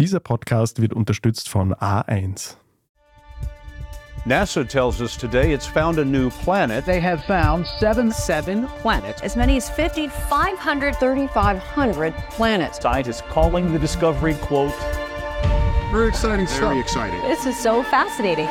Dieser Podcast wird unterstützt von A1. NASA tells us today it's found a new planet. They have found seven, seven planets. As many as 5,500, 3,500 planets. Scientists calling the discovery, quote, very exciting stuff. Very exciting. This is so fascinating.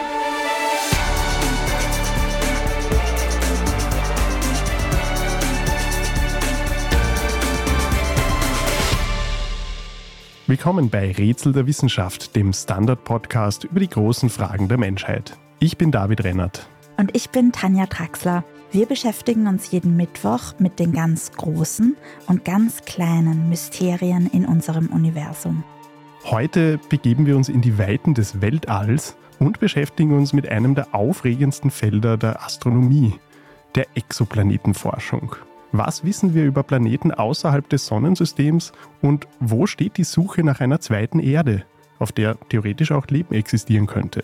Willkommen bei Rätsel der Wissenschaft, dem Standard-Podcast über die großen Fragen der Menschheit. Ich bin David Rennert. Und ich bin Tanja Traxler. Wir beschäftigen uns jeden Mittwoch mit den ganz großen und ganz kleinen Mysterien in unserem Universum. Heute begeben wir uns in die Weiten des Weltalls und beschäftigen uns mit einem der aufregendsten Felder der Astronomie, der Exoplanetenforschung. Was wissen wir über Planeten außerhalb des Sonnensystems und wo steht die Suche nach einer zweiten Erde, auf der theoretisch auch Leben existieren könnte?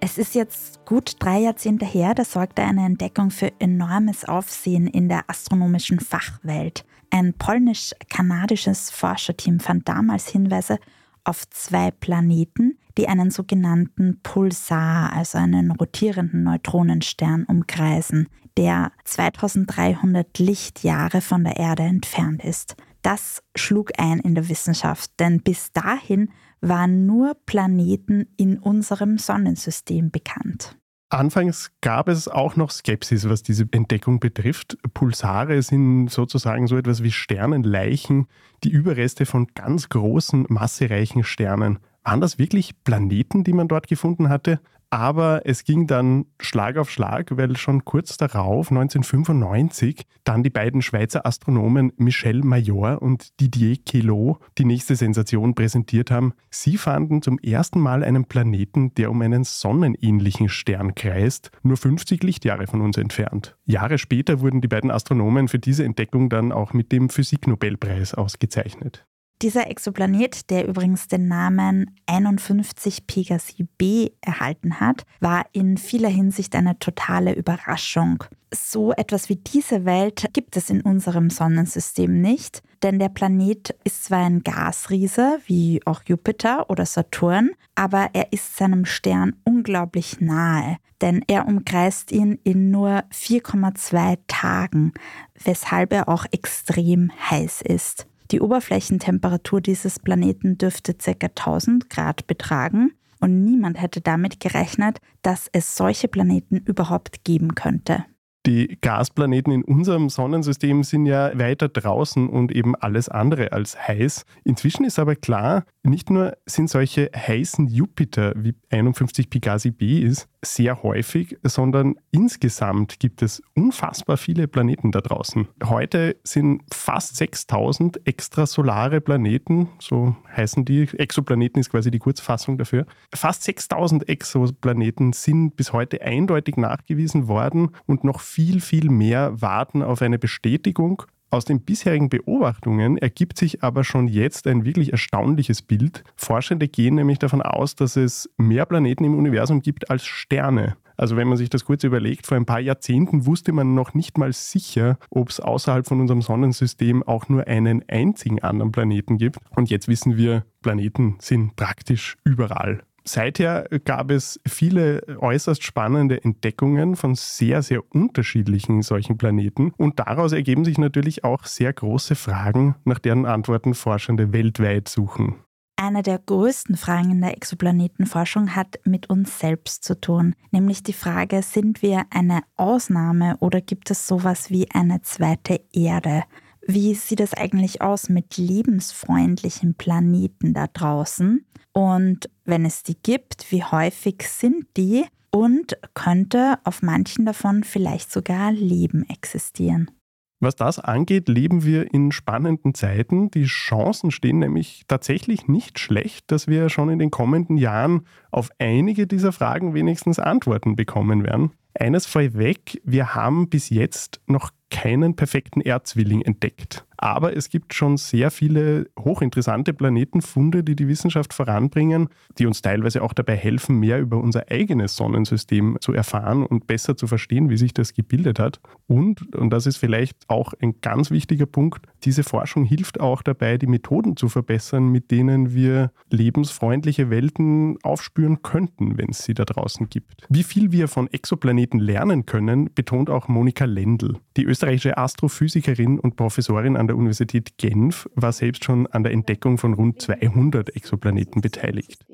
Es ist jetzt gut drei Jahrzehnte her, da sorgte eine Entdeckung für enormes Aufsehen in der astronomischen Fachwelt. Ein polnisch-kanadisches Forscherteam fand damals Hinweise auf zwei Planeten, die einen sogenannten Pulsar, also einen rotierenden Neutronenstern, umkreisen der 2300 Lichtjahre von der Erde entfernt ist. Das schlug ein in der Wissenschaft, denn bis dahin waren nur Planeten in unserem Sonnensystem bekannt. Anfangs gab es auch noch Skepsis, was diese Entdeckung betrifft. Pulsare sind sozusagen so etwas wie Sternenleichen, die Überreste von ganz großen, massereichen Sternen. Waren das wirklich Planeten, die man dort gefunden hatte? Aber es ging dann Schlag auf Schlag, weil schon kurz darauf, 1995, dann die beiden Schweizer Astronomen Michel Major und Didier Queloz die nächste Sensation präsentiert haben. Sie fanden zum ersten Mal einen Planeten, der um einen sonnenähnlichen Stern kreist, nur 50 Lichtjahre von uns entfernt. Jahre später wurden die beiden Astronomen für diese Entdeckung dann auch mit dem Physiknobelpreis ausgezeichnet. Dieser Exoplanet, der übrigens den Namen 51 Pegasi b erhalten hat, war in vieler Hinsicht eine totale Überraschung. So etwas wie diese Welt gibt es in unserem Sonnensystem nicht, denn der Planet ist zwar ein Gasriese, wie auch Jupiter oder Saturn, aber er ist seinem Stern unglaublich nahe, denn er umkreist ihn in nur 4,2 Tagen, weshalb er auch extrem heiß ist. Die Oberflächentemperatur dieses Planeten dürfte ca. 1000 Grad betragen und niemand hätte damit gerechnet, dass es solche Planeten überhaupt geben könnte. Die Gasplaneten in unserem Sonnensystem sind ja weiter draußen und eben alles andere als heiß. Inzwischen ist aber klar, nicht nur sind solche heißen Jupiter, wie 51 Pegasi b ist, sehr häufig, sondern insgesamt gibt es unfassbar viele Planeten da draußen. Heute sind fast 6000 extrasolare Planeten, so heißen die. Exoplaneten ist quasi die Kurzfassung dafür. Fast 6000 Exoplaneten sind bis heute eindeutig nachgewiesen worden und noch viel, viel mehr warten auf eine Bestätigung. Aus den bisherigen Beobachtungen ergibt sich aber schon jetzt ein wirklich erstaunliches Bild. Forschende gehen nämlich davon aus, dass es mehr Planeten im Universum gibt als Sterne. Also wenn man sich das kurz überlegt, vor ein paar Jahrzehnten wusste man noch nicht mal sicher, ob es außerhalb von unserem Sonnensystem auch nur einen einzigen anderen Planeten gibt. Und jetzt wissen wir, Planeten sind praktisch überall. Seither gab es viele äußerst spannende Entdeckungen von sehr, sehr unterschiedlichen solchen Planeten und daraus ergeben sich natürlich auch sehr große Fragen, nach deren Antworten Forschende weltweit suchen. Eine der größten Fragen in der Exoplanetenforschung hat mit uns selbst zu tun, nämlich die Frage, sind wir eine Ausnahme oder gibt es sowas wie eine zweite Erde? Wie sieht es eigentlich aus mit lebensfreundlichen Planeten da draußen? Und wenn es die gibt, wie häufig sind die? Und könnte auf manchen davon vielleicht sogar Leben existieren? Was das angeht, leben wir in spannenden Zeiten. Die Chancen stehen nämlich tatsächlich nicht schlecht, dass wir schon in den kommenden Jahren auf einige dieser Fragen wenigstens Antworten bekommen werden. Eines vorweg, wir haben bis jetzt noch keinen perfekten Erdzwilling entdeckt. Aber es gibt schon sehr viele hochinteressante Planetenfunde, die die Wissenschaft voranbringen, die uns teilweise auch dabei helfen, mehr über unser eigenes Sonnensystem zu erfahren und besser zu verstehen, wie sich das gebildet hat. Und, und das ist vielleicht auch ein ganz wichtiger Punkt, diese Forschung hilft auch dabei, die Methoden zu verbessern, mit denen wir lebensfreundliche Welten aufspüren könnten, wenn es sie da draußen gibt. Wie viel wir von Exoplaneten lernen können, betont auch Monika Lendl. Die österreichische Astrophysikerin und Professorin an der Universität Genf war selbst schon an der Entdeckung von rund 200 Exoplaneten beteiligt.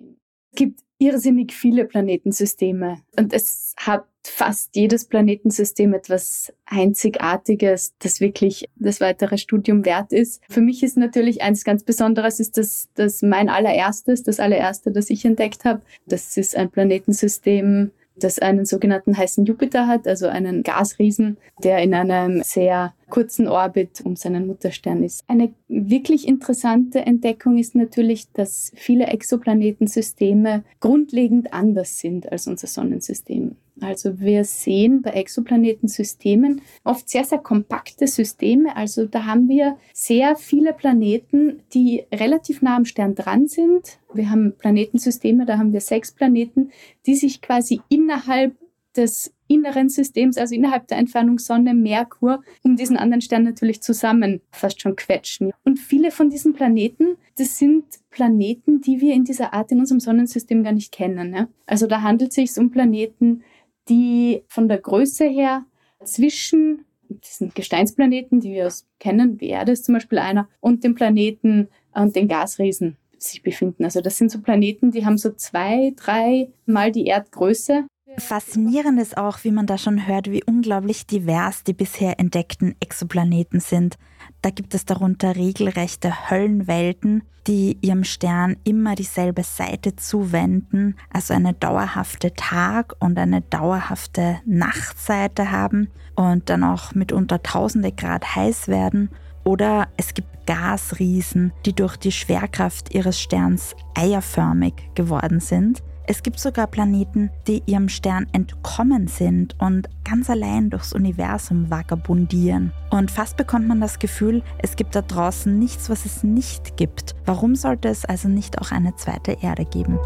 Es gibt irrsinnig viele Planetensysteme und es hat fast jedes Planetensystem etwas Einzigartiges, das wirklich das weitere Studium wert ist. Für mich ist natürlich eins ganz Besonderes, ist das, das mein allererstes, das allererste, das ich entdeckt habe. Das ist ein Planetensystem, das einen sogenannten heißen Jupiter hat, also einen Gasriesen, der in einem sehr kurzen Orbit um seinen Mutterstern ist. Eine wirklich interessante Entdeckung ist natürlich, dass viele Exoplanetensysteme grundlegend anders sind als unser Sonnensystem. Also wir sehen bei Exoplanetensystemen oft sehr, sehr kompakte Systeme. Also da haben wir sehr viele Planeten, die relativ nah am Stern dran sind. Wir haben Planetensysteme, da haben wir sechs Planeten, die sich quasi innerhalb des inneren Systems, also innerhalb der Entfernung Sonne, Merkur, um diesen anderen Stern natürlich zusammen fast schon quetschen. Und viele von diesen Planeten, das sind Planeten, die wir in dieser Art in unserem Sonnensystem gar nicht kennen. Ja? Also da handelt es sich um Planeten, die von der Größe her zwischen diesen Gesteinsplaneten, die wir kennen, wie Erde ist zum Beispiel einer, und dem Planeten und den Gasriesen sich befinden. Also das sind so Planeten, die haben so zwei, drei Mal die Erdgröße Faszinierend ist auch, wie man da schon hört, wie unglaublich divers die bisher entdeckten Exoplaneten sind. Da gibt es darunter regelrechte Höllenwelten, die ihrem Stern immer dieselbe Seite zuwenden, also eine dauerhafte Tag- und eine dauerhafte Nachtseite haben und dann auch mitunter tausende Grad heiß werden. Oder es gibt Gasriesen, die durch die Schwerkraft ihres Sterns eierförmig geworden sind. Es gibt sogar Planeten, die ihrem Stern entkommen sind und ganz allein durchs Universum vagabundieren. Und fast bekommt man das Gefühl, es gibt da draußen nichts, was es nicht gibt. Warum sollte es also nicht auch eine zweite Erde geben?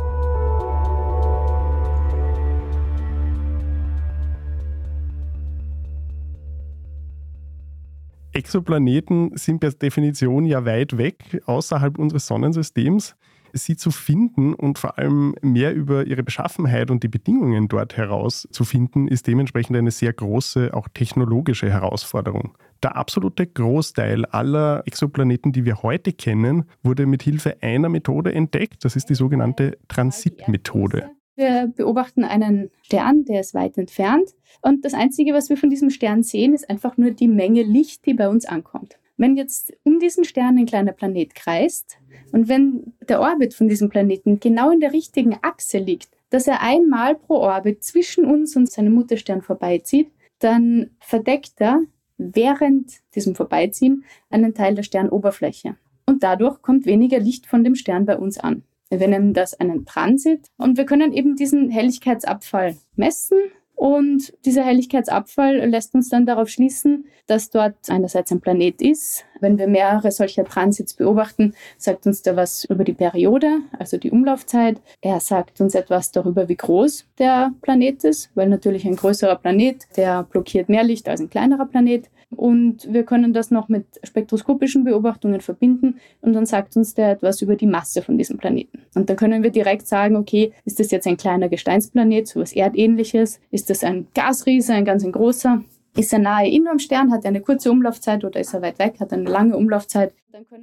Exoplaneten sind per Definition ja weit weg, außerhalb unseres Sonnensystems sie zu finden und vor allem mehr über ihre Beschaffenheit und die Bedingungen dort herauszufinden, ist dementsprechend eine sehr große, auch technologische Herausforderung. Der absolute Großteil aller Exoplaneten, die wir heute kennen, wurde mit Hilfe einer Methode entdeckt. Das ist die sogenannte Transitmethode. Wir beobachten einen Stern, der ist weit entfernt. Und das Einzige, was wir von diesem Stern sehen, ist einfach nur die Menge Licht, die bei uns ankommt. Wenn jetzt um diesen Stern ein kleiner Planet kreist und wenn der Orbit von diesem Planeten genau in der richtigen Achse liegt, dass er einmal pro Orbit zwischen uns und seinem Mutterstern vorbeizieht, dann verdeckt er während diesem Vorbeiziehen einen Teil der Sternoberfläche. Und dadurch kommt weniger Licht von dem Stern bei uns an. Wir nennen das einen Transit und wir können eben diesen Helligkeitsabfall messen und dieser Helligkeitsabfall lässt uns dann darauf schließen, dass dort einerseits ein Planet ist. Wenn wir mehrere solcher Transits beobachten, sagt uns der was über die Periode, also die Umlaufzeit. Er sagt uns etwas darüber, wie groß der Planet ist, weil natürlich ein größerer Planet, der blockiert mehr Licht als ein kleinerer Planet. Und wir können das noch mit spektroskopischen Beobachtungen verbinden und dann sagt uns der etwas über die Masse von diesem Planeten. Und dann können wir direkt sagen, okay, ist das jetzt ein kleiner Gesteinsplanet, so was Erdähnliches? Ist das ein Gasriese, ein ganz ein großer? Ist er nahe in am Stern, hat er eine kurze Umlaufzeit oder ist er weit weg, hat eine lange Umlaufzeit?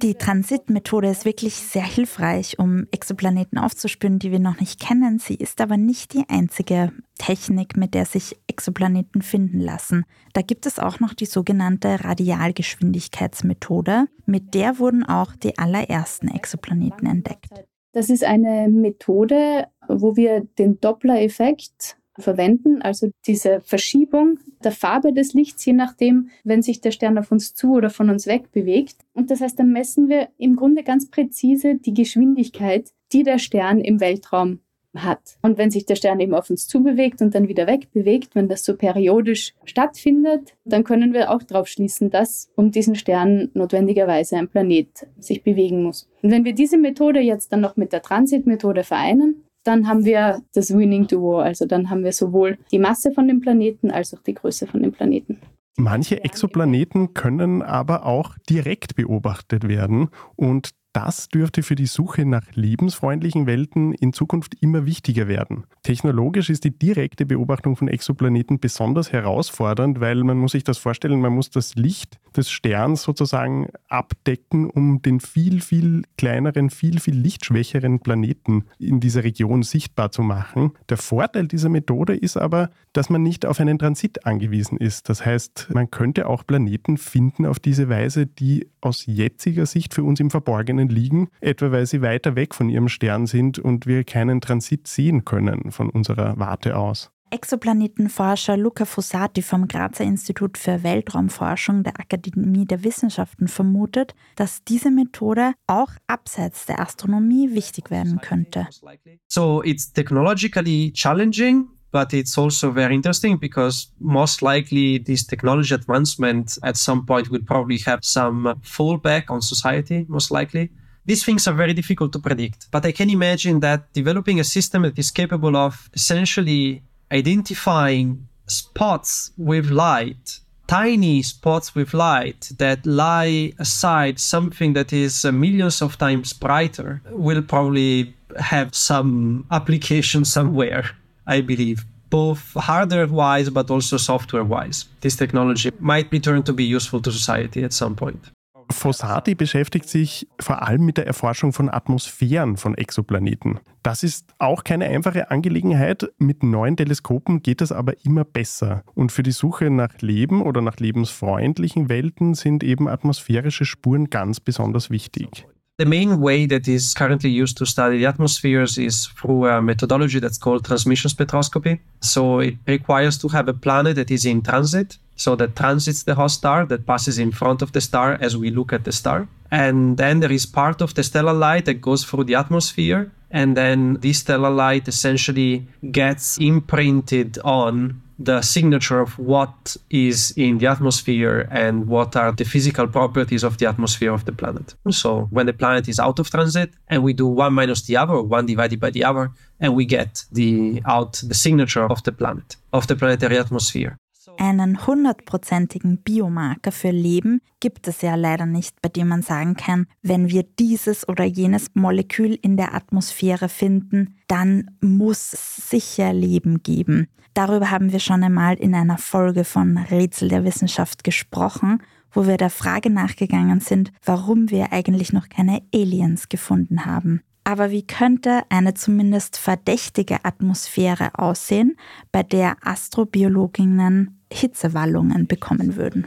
Die Transitmethode ist wirklich sehr hilfreich, um Exoplaneten aufzuspüren, die wir noch nicht kennen. Sie ist aber nicht die einzige Technik, mit der sich Exoplaneten finden lassen. Da gibt es auch noch die sogenannte Radialgeschwindigkeitsmethode. Mit der wurden auch die allerersten Exoplaneten entdeckt. Das ist eine Methode, wo wir den Doppler-Effekt verwenden, also diese Verschiebung der Farbe des Lichts, je nachdem, wenn sich der Stern auf uns zu oder von uns weg bewegt. Und das heißt, dann messen wir im Grunde ganz präzise die Geschwindigkeit, die der Stern im Weltraum hat. Und wenn sich der Stern eben auf uns zubewegt und dann wieder wegbewegt, wenn das so periodisch stattfindet, dann können wir auch darauf schließen, dass um diesen Stern notwendigerweise ein Planet sich bewegen muss. Und wenn wir diese Methode jetzt dann noch mit der Transitmethode vereinen, dann haben wir das Winning Duo. Also dann haben wir sowohl die Masse von dem Planeten als auch die Größe von dem Planeten. Manche Exoplaneten können aber auch direkt beobachtet werden und das dürfte für die Suche nach lebensfreundlichen Welten in Zukunft immer wichtiger werden. Technologisch ist die direkte Beobachtung von Exoplaneten besonders herausfordernd, weil man muss sich das vorstellen, man muss das Licht des Sterns sozusagen abdecken, um den viel, viel kleineren, viel, viel lichtschwächeren Planeten in dieser Region sichtbar zu machen. Der Vorteil dieser Methode ist aber, dass man nicht auf einen Transit angewiesen ist. Das heißt, man könnte auch Planeten finden auf diese Weise, die aus jetziger Sicht für uns im Verborgenen liegen, etwa weil sie weiter weg von ihrem Stern sind und wir keinen Transit sehen können von unserer Warte aus. Exoplanetenforscher Luca Fossati vom Grazer Institut für Weltraumforschung der Akademie der Wissenschaften vermutet, dass diese Methode auch abseits der Astronomie wichtig werden könnte. So it's technologically challenging, but it's also very interesting because most likely this technology advancement at some point will probably have some fallback on society, most likely. These things are very difficult to predict, but I can imagine that developing a system that is capable of essentially identifying spots with light, tiny spots with light that lie aside something that is uh, millions of times brighter, will probably have some application somewhere. I believe, both hardware wise but also software wise. This technology might return to be useful to society at some point. Fossati beschäftigt sich vor allem mit der Erforschung von Atmosphären von Exoplaneten. Das ist auch keine einfache Angelegenheit. Mit neuen Teleskopen geht es aber immer besser. Und für die Suche nach Leben oder nach lebensfreundlichen Welten sind eben atmosphärische Spuren ganz besonders wichtig. The main way that is currently used to study the atmospheres is through a methodology that's called transmission spectroscopy. So it requires to have a planet that is in transit, so that transits the host star, that passes in front of the star as we look at the star. And then there is part of the stellar light that goes through the atmosphere. And then this stellar light essentially gets imprinted on the signature of what is in the atmosphere and what are the physical properties of the atmosphere of the planet. So when the planet is out of transit and we do one minus the other, one divided by the other, and we get the out the signature of the planet, of the planetary atmosphere. Einen hundertprozentigen Biomarker für Leben gibt es ja leider nicht, bei dem man sagen kann, wenn wir dieses oder jenes Molekül in der Atmosphäre finden, dann muss es sicher Leben geben. Darüber haben wir schon einmal in einer Folge von Rätsel der Wissenschaft gesprochen, wo wir der Frage nachgegangen sind, warum wir eigentlich noch keine Aliens gefunden haben. Aber wie könnte eine zumindest verdächtige Atmosphäre aussehen, bei der Astrobiologinnen Hitzewallungen bekommen würden?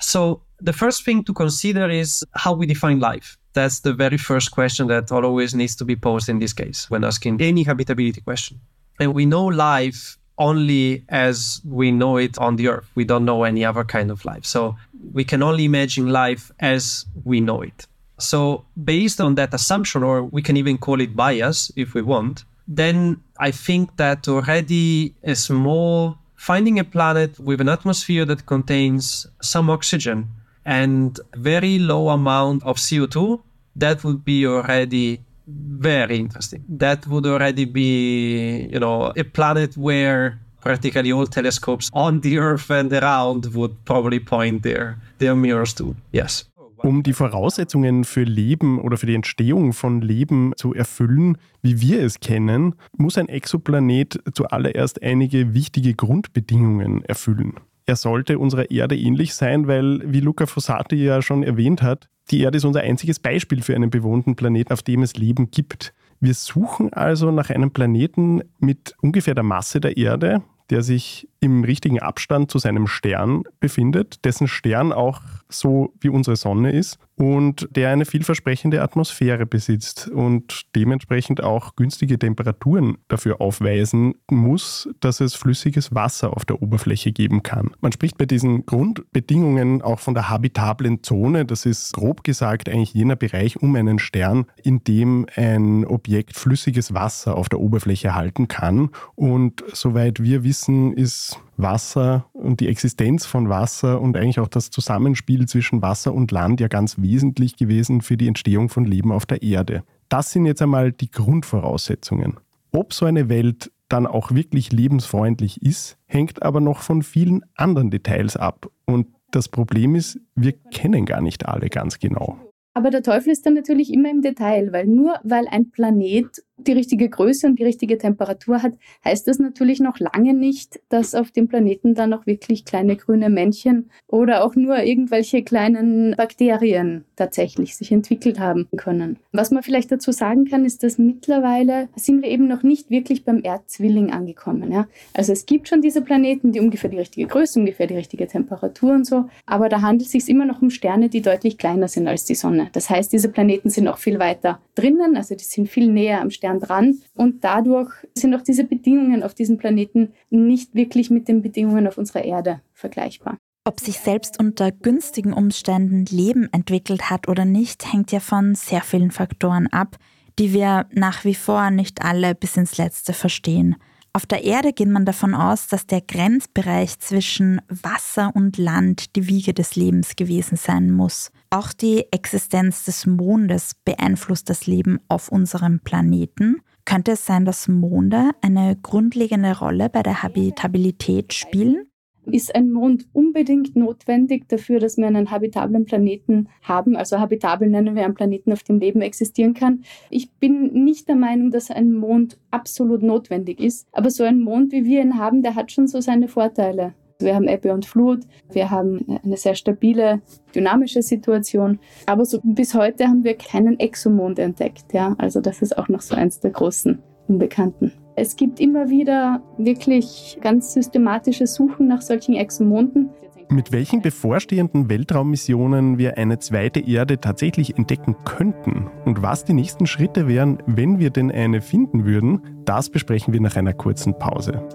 So, the first thing to consider is how we define life. That's the very first question that always needs to be posed in this case when asking any habitability question. And we know life only as we know it on the earth. We don't know any other kind of life. So we can only imagine life as we know it. So, based on that assumption, or we can even call it bias if we want, then I think that already a small finding a planet with an atmosphere that contains some oxygen and very low amount of CO2, that would be already very interesting. That would already be, you know, a planet where practically all telescopes on the Earth and around would probably point their, their mirrors to. Yes. Um die Voraussetzungen für Leben oder für die Entstehung von Leben zu erfüllen, wie wir es kennen, muss ein Exoplanet zuallererst einige wichtige Grundbedingungen erfüllen. Er sollte unserer Erde ähnlich sein, weil, wie Luca Fossati ja schon erwähnt hat, die Erde ist unser einziges Beispiel für einen bewohnten Planeten, auf dem es Leben gibt. Wir suchen also nach einem Planeten mit ungefähr der Masse der Erde, der sich im richtigen Abstand zu seinem Stern befindet, dessen Stern auch so wie unsere Sonne ist und der eine vielversprechende Atmosphäre besitzt und dementsprechend auch günstige Temperaturen dafür aufweisen muss, dass es flüssiges Wasser auf der Oberfläche geben kann. Man spricht bei diesen Grundbedingungen auch von der habitablen Zone. Das ist grob gesagt eigentlich jener Bereich um einen Stern, in dem ein Objekt flüssiges Wasser auf der Oberfläche halten kann. Und soweit wir wissen, ist Wasser und die Existenz von Wasser und eigentlich auch das Zusammenspiel zwischen Wasser und Land ja ganz wesentlich gewesen für die Entstehung von Leben auf der Erde. Das sind jetzt einmal die Grundvoraussetzungen. Ob so eine Welt dann auch wirklich lebensfreundlich ist, hängt aber noch von vielen anderen Details ab. Und das Problem ist, wir kennen gar nicht alle ganz genau. Aber der Teufel ist dann natürlich immer im Detail, weil nur weil ein Planet die richtige Größe und die richtige Temperatur hat, heißt das natürlich noch lange nicht, dass auf dem Planeten dann auch wirklich kleine grüne Männchen oder auch nur irgendwelche kleinen Bakterien tatsächlich sich entwickelt haben können. Was man vielleicht dazu sagen kann, ist, dass mittlerweile sind wir eben noch nicht wirklich beim Erdzwilling angekommen. Ja? Also es gibt schon diese Planeten, die ungefähr die richtige Größe, ungefähr die richtige Temperatur und so, aber da handelt es sich immer noch um Sterne, die deutlich kleiner sind als die Sonne. Das heißt, diese Planeten sind auch viel weiter drinnen, also die sind viel näher am Stern dran und dadurch sind auch diese Bedingungen auf diesem Planeten nicht wirklich mit den Bedingungen auf unserer Erde vergleichbar. Ob sich selbst unter günstigen Umständen Leben entwickelt hat oder nicht, hängt ja von sehr vielen Faktoren ab, die wir nach wie vor nicht alle bis ins Letzte verstehen. Auf der Erde geht man davon aus, dass der Grenzbereich zwischen Wasser und Land die Wiege des Lebens gewesen sein muss. Auch die Existenz des Mondes beeinflusst das Leben auf unserem Planeten. Könnte es sein, dass Monde eine grundlegende Rolle bei der Habitabilität spielen? Ist ein Mond unbedingt notwendig dafür, dass wir einen habitablen Planeten haben? Also habitabel nennen wir einen Planeten, auf dem Leben existieren kann. Ich bin nicht der Meinung, dass ein Mond absolut notwendig ist. Aber so ein Mond, wie wir ihn haben, der hat schon so seine Vorteile. Wir haben Ebbe und Flut, wir haben eine sehr stabile, dynamische Situation. Aber so bis heute haben wir keinen Exomond entdeckt. Ja? Also das ist auch noch so eins der großen Unbekannten. Es gibt immer wieder wirklich ganz systematische Suchen nach solchen Exomonden. Mit welchen bevorstehenden Weltraummissionen wir eine zweite Erde tatsächlich entdecken könnten und was die nächsten Schritte wären, wenn wir denn eine finden würden, das besprechen wir nach einer kurzen Pause.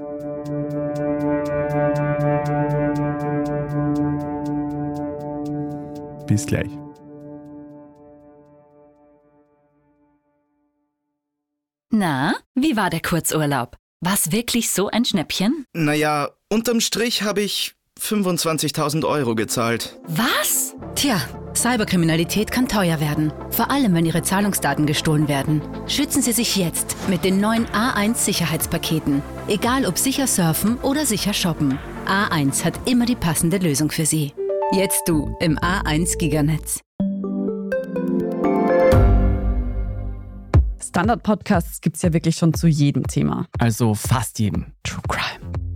Bis gleich. Na, wie war der Kurzurlaub? War's wirklich so ein Schnäppchen? Naja, unterm Strich habe ich 25.000 Euro gezahlt. Was? Tja, Cyberkriminalität kann teuer werden. Vor allem, wenn Ihre Zahlungsdaten gestohlen werden. Schützen Sie sich jetzt mit den neuen A1 Sicherheitspaketen. Egal ob sicher surfen oder sicher shoppen. A1 hat immer die passende Lösung für Sie. Jetzt du im A1 Giganetz. Standard-Podcasts gibt es ja wirklich schon zu jedem Thema. Also fast jedem. True Crime.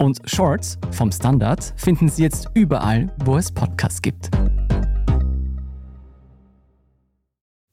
Und Shorts vom Standard finden Sie jetzt überall, wo es Podcasts gibt.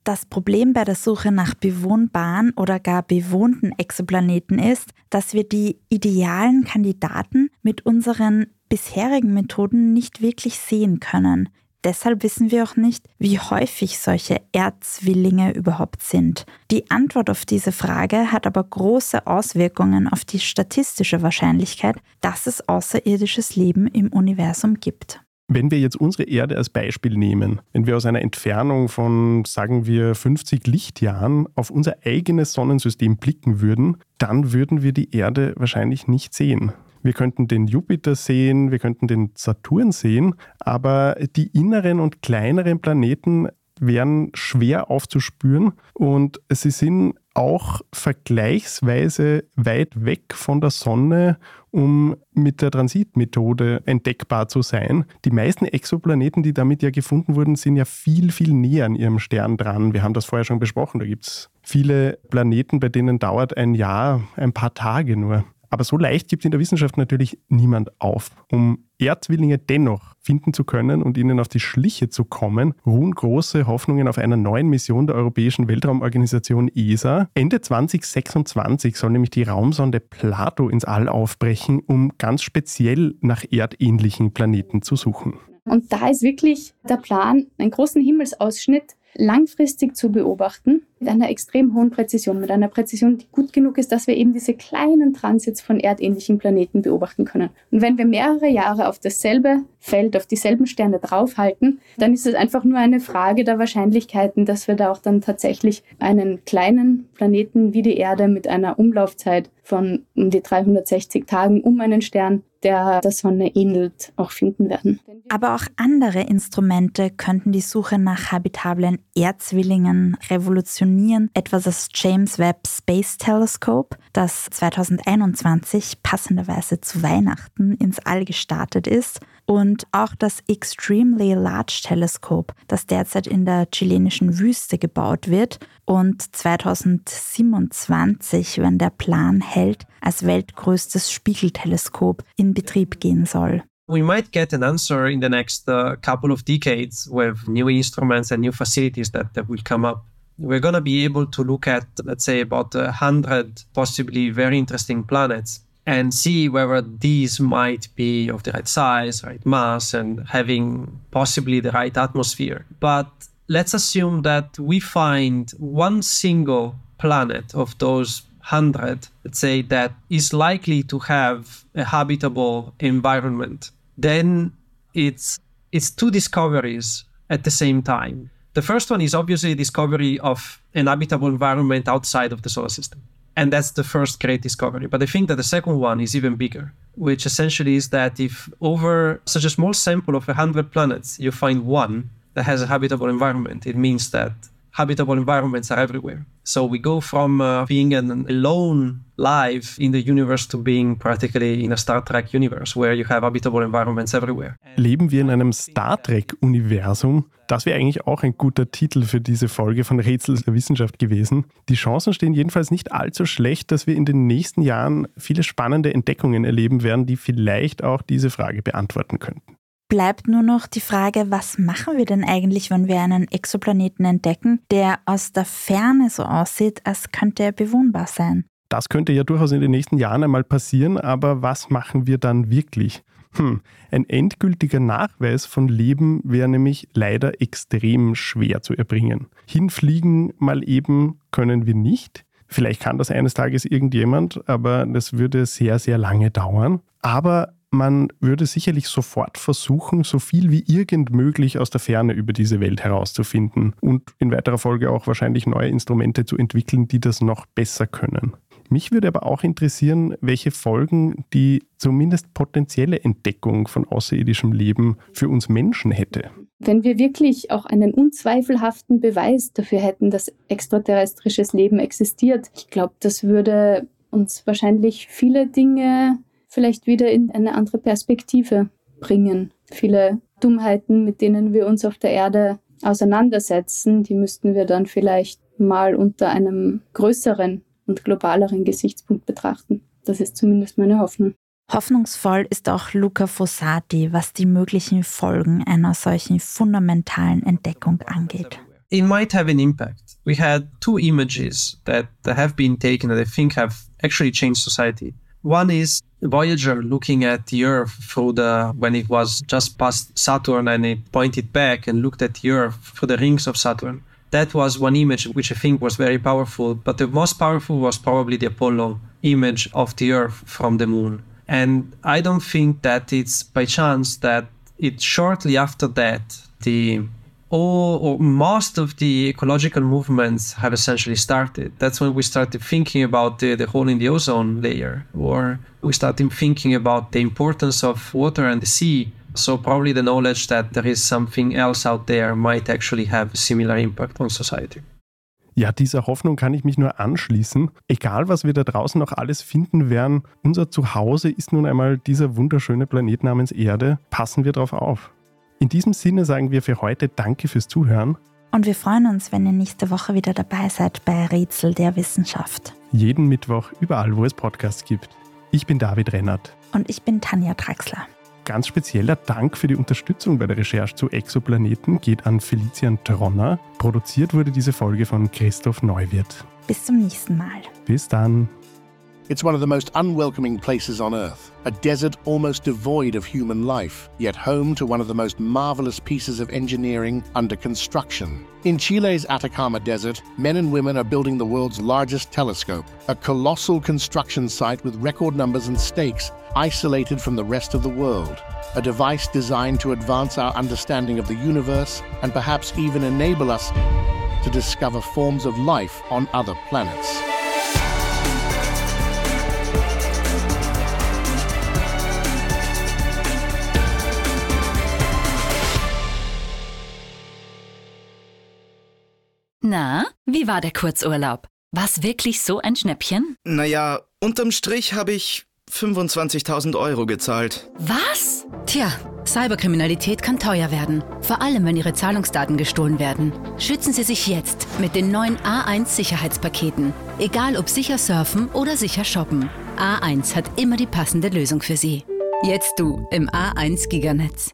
Das Problem bei der Suche nach bewohnbaren oder gar bewohnten Exoplaneten ist, dass wir die idealen Kandidaten mit unseren bisherigen Methoden nicht wirklich sehen können. Deshalb wissen wir auch nicht, wie häufig solche Erdzwillinge überhaupt sind. Die Antwort auf diese Frage hat aber große Auswirkungen auf die statistische Wahrscheinlichkeit, dass es außerirdisches Leben im Universum gibt. Wenn wir jetzt unsere Erde als Beispiel nehmen, wenn wir aus einer Entfernung von, sagen wir, 50 Lichtjahren auf unser eigenes Sonnensystem blicken würden, dann würden wir die Erde wahrscheinlich nicht sehen. Wir könnten den Jupiter sehen, wir könnten den Saturn sehen, aber die inneren und kleineren Planeten wären schwer aufzuspüren und sie sind auch vergleichsweise weit weg von der Sonne, um mit der Transitmethode entdeckbar zu sein. Die meisten Exoplaneten, die damit ja gefunden wurden, sind ja viel, viel näher an ihrem Stern dran. Wir haben das vorher schon besprochen. Da gibt es viele Planeten, bei denen dauert ein Jahr, ein paar Tage nur. Aber so leicht gibt in der Wissenschaft natürlich niemand auf. Um Erdzwillinge dennoch finden zu können und ihnen auf die Schliche zu kommen, ruhen große Hoffnungen auf einer neuen Mission der Europäischen Weltraumorganisation ESA. Ende 2026 soll nämlich die Raumsonde Plato ins All aufbrechen, um ganz speziell nach erdähnlichen Planeten zu suchen. Und da ist wirklich der Plan, einen großen Himmelsausschnitt langfristig zu beobachten, mit einer extrem hohen Präzision, mit einer Präzision, die gut genug ist, dass wir eben diese kleinen Transits von erdähnlichen Planeten beobachten können. Und wenn wir mehrere Jahre auf dasselbe Feld, auf dieselben Sterne draufhalten, dann ist es einfach nur eine Frage der Wahrscheinlichkeiten, dass wir da auch dann tatsächlich einen kleinen Planeten wie die Erde mit einer Umlaufzeit von um die 360 Tagen um einen Stern der der Sonne ähnelt, auch finden werden. Aber auch andere Instrumente könnten die Suche nach habitablen Erdzwillingen revolutionieren, etwa das James Webb Space Telescope, das 2021 passenderweise zu Weihnachten ins All gestartet ist, und auch das Extremely Large Telescope, das derzeit in der chilenischen Wüste gebaut wird und 2027, wenn der Plan hält, als weltgrößtes Spiegelteleskop in Betrieb gehen soll. We might get an answer in the next uh, couple of decades with new instruments and new facilities that, that will come up. We're going to be able to look at, let's say, about a hundred possibly very interesting planets and see whether these might be of the right size, right mass, and having possibly the right atmosphere. But let's assume that we find one single planet of those 100, let's say, that is likely to have a habitable environment. Then it's it's two discoveries at the same time. The first one is obviously discovery of an habitable environment outside of the solar system. And that's the first great discovery. But I think that the second one is even bigger, which essentially is that if over such a small sample of 100 planets, you find one that has a habitable environment, it means that habitable environments are everywhere. So we go from uh, being an alone life in the universe to being practically in a Star Trek universe where you have habitable environments everywhere. Leben wir in einem Star Trek-Universum? Das wäre eigentlich auch ein guter Titel für diese Folge von Rätsel der Wissenschaft gewesen. Die Chancen stehen jedenfalls nicht allzu schlecht, dass wir in den nächsten Jahren viele spannende Entdeckungen erleben werden, die vielleicht auch diese Frage beantworten könnten. Bleibt nur noch die Frage, was machen wir denn eigentlich, wenn wir einen Exoplaneten entdecken, der aus der Ferne so aussieht, als könnte er bewohnbar sein? Das könnte ja durchaus in den nächsten Jahren einmal passieren, aber was machen wir dann wirklich? Hm, ein endgültiger Nachweis von Leben wäre nämlich leider extrem schwer zu erbringen. Hinfliegen mal eben können wir nicht. Vielleicht kann das eines Tages irgendjemand, aber das würde sehr, sehr lange dauern. Aber man würde sicherlich sofort versuchen, so viel wie irgend möglich aus der Ferne über diese Welt herauszufinden und in weiterer Folge auch wahrscheinlich neue Instrumente zu entwickeln, die das noch besser können. Mich würde aber auch interessieren, welche Folgen die zumindest potenzielle Entdeckung von außerirdischem Leben für uns Menschen hätte. Wenn wir wirklich auch einen unzweifelhaften Beweis dafür hätten, dass extraterrestrisches Leben existiert, ich glaube, das würde uns wahrscheinlich viele Dinge vielleicht wieder in eine andere Perspektive bringen. Viele Dummheiten, mit denen wir uns auf der Erde auseinandersetzen, die müssten wir dann vielleicht mal unter einem größeren und globaleren Gesichtspunkt betrachten. Das ist zumindest meine Hoffnung. Hoffnungsvoll ist auch Luca Fossati, was die möglichen Folgen einer solchen fundamentalen Entdeckung angeht. It might have an impact. We had two images that have been taken that I think have actually changed society. One is Voyager looking at the Earth through the when it was just past Saturn and it pointed back and looked at the Earth through the rings of Saturn. That was one image which I think was very powerful, but the most powerful was probably the Apollo image of the Earth from the moon. And I don't think that it's by chance that it shortly after that the all or most of the ecological movements have essentially started. That's when we started thinking about the, the hole in the ozone layer, or we started thinking about the importance of water and the sea. So probably the knowledge that there is something else out there might actually have a similar impact on society. Ja, dieser Hoffnung kann ich mich nur anschließen. Egal, was wir da draußen noch alles finden werden, unser Zuhause ist nun einmal dieser wunderschöne Planet namens Erde. Passen wir drauf auf. In diesem Sinne sagen wir für heute Danke fürs Zuhören. Und wir freuen uns, wenn ihr nächste Woche wieder dabei seid bei Rätsel der Wissenschaft. Jeden Mittwoch überall, wo es Podcasts gibt. Ich bin David Rennert. Und ich bin Tanja Traxler. Ganz spezieller Dank für die Unterstützung bei der Recherche zu Exoplaneten geht an Felician Tronner. Produziert wurde diese Folge von Christoph Neuwirth. Bis zum nächsten Mal. Bis dann. It's one of the most unwelcoming places on Earth, a desert almost devoid of human life, yet home to one of the most marvelous pieces of engineering under construction. In Chile's Atacama Desert, men and women are building the world's largest telescope, a colossal construction site with record numbers and stakes, isolated from the rest of the world. A device designed to advance our understanding of the universe and perhaps even enable us to discover forms of life on other planets. Na, wie war der Kurzurlaub? War's wirklich so ein Schnäppchen? Naja, unterm Strich habe ich 25.000 Euro gezahlt. Was? Tja, Cyberkriminalität kann teuer werden. Vor allem, wenn Ihre Zahlungsdaten gestohlen werden. Schützen Sie sich jetzt mit den neuen A1 Sicherheitspaketen. Egal ob sicher surfen oder sicher shoppen. A1 hat immer die passende Lösung für Sie. Jetzt du im A1 Giganetz.